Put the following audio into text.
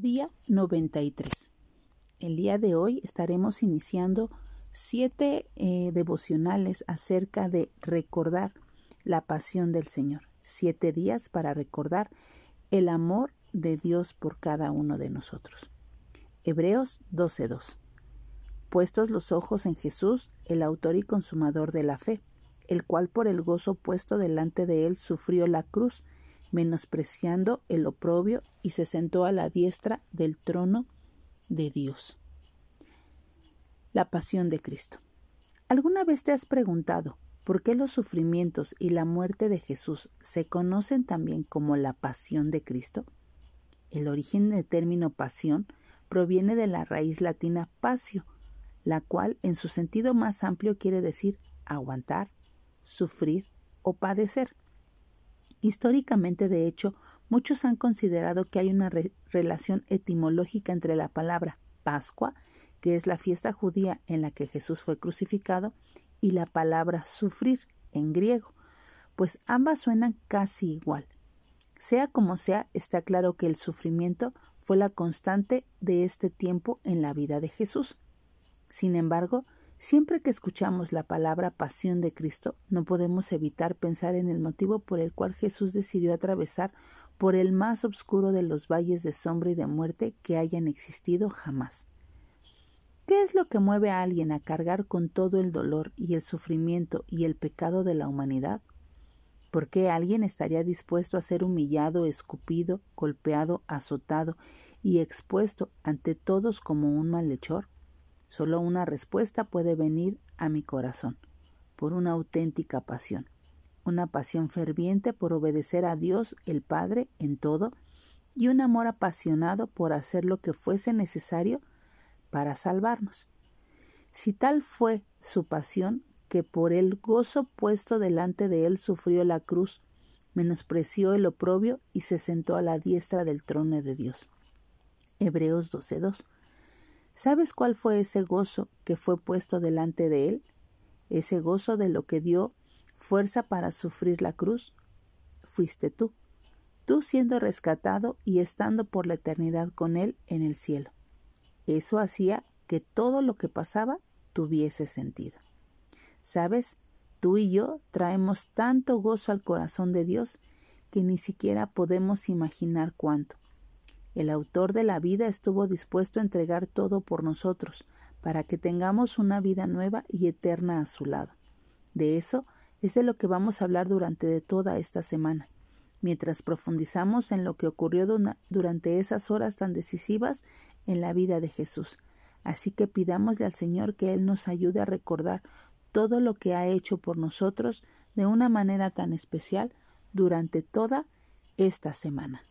Día 93. El día de hoy estaremos iniciando siete eh, devocionales acerca de recordar la pasión del Señor. Siete días para recordar el amor de Dios por cada uno de nosotros. Hebreos 12.2. Puestos los ojos en Jesús, el autor y consumador de la fe, el cual por el gozo puesto delante de él sufrió la cruz, menospreciando el oprobio, y se sentó a la diestra del trono de Dios. La pasión de Cristo. ¿Alguna vez te has preguntado por qué los sufrimientos y la muerte de Jesús se conocen también como la pasión de Cristo? El origen del término pasión proviene de la raíz latina pasio, la cual en su sentido más amplio quiere decir aguantar, sufrir o padecer. Históricamente, de hecho, muchos han considerado que hay una relación etimológica entre la palabra Pascua, que es la fiesta judía en la que Jesús fue crucificado, y la palabra sufrir en griego, pues ambas suenan casi igual. Sea como sea, está claro que el sufrimiento fue la constante de este tiempo en la vida de Jesús. Sin embargo, Siempre que escuchamos la palabra pasión de Cristo, no podemos evitar pensar en el motivo por el cual Jesús decidió atravesar por el más oscuro de los valles de sombra y de muerte que hayan existido jamás. ¿Qué es lo que mueve a alguien a cargar con todo el dolor y el sufrimiento y el pecado de la humanidad? ¿Por qué alguien estaría dispuesto a ser humillado, escupido, golpeado, azotado y expuesto ante todos como un malhechor? Solo una respuesta puede venir a mi corazón, por una auténtica pasión, una pasión ferviente por obedecer a Dios el Padre en todo y un amor apasionado por hacer lo que fuese necesario para salvarnos. Si tal fue su pasión, que por el gozo puesto delante de él sufrió la cruz, menospreció el oprobio y se sentó a la diestra del trono de Dios. Hebreos 12.2 ¿Sabes cuál fue ese gozo que fue puesto delante de él? Ese gozo de lo que dio fuerza para sufrir la cruz. Fuiste tú, tú siendo rescatado y estando por la eternidad con él en el cielo. Eso hacía que todo lo que pasaba tuviese sentido. ¿Sabes? Tú y yo traemos tanto gozo al corazón de Dios que ni siquiera podemos imaginar cuánto. El autor de la vida estuvo dispuesto a entregar todo por nosotros, para que tengamos una vida nueva y eterna a su lado. De eso es de lo que vamos a hablar durante toda esta semana, mientras profundizamos en lo que ocurrió durante esas horas tan decisivas en la vida de Jesús. Así que pidámosle al Señor que Él nos ayude a recordar todo lo que ha hecho por nosotros de una manera tan especial durante toda esta semana.